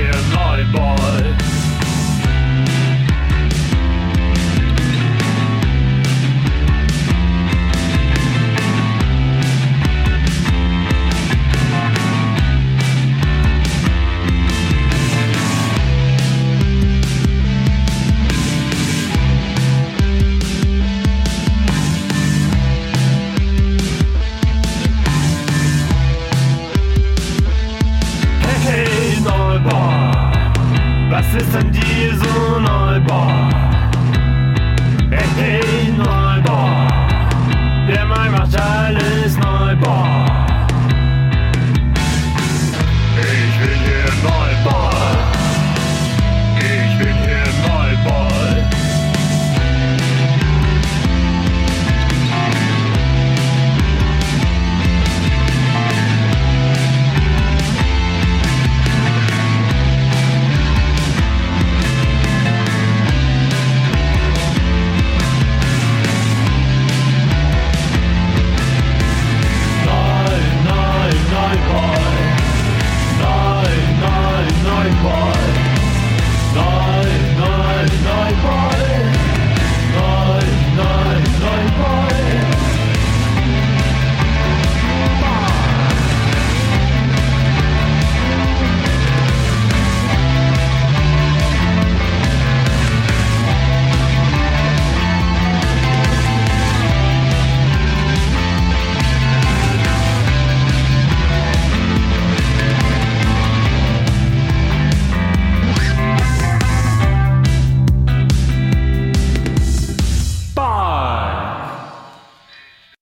here, naughty boy. ist ein Diesel.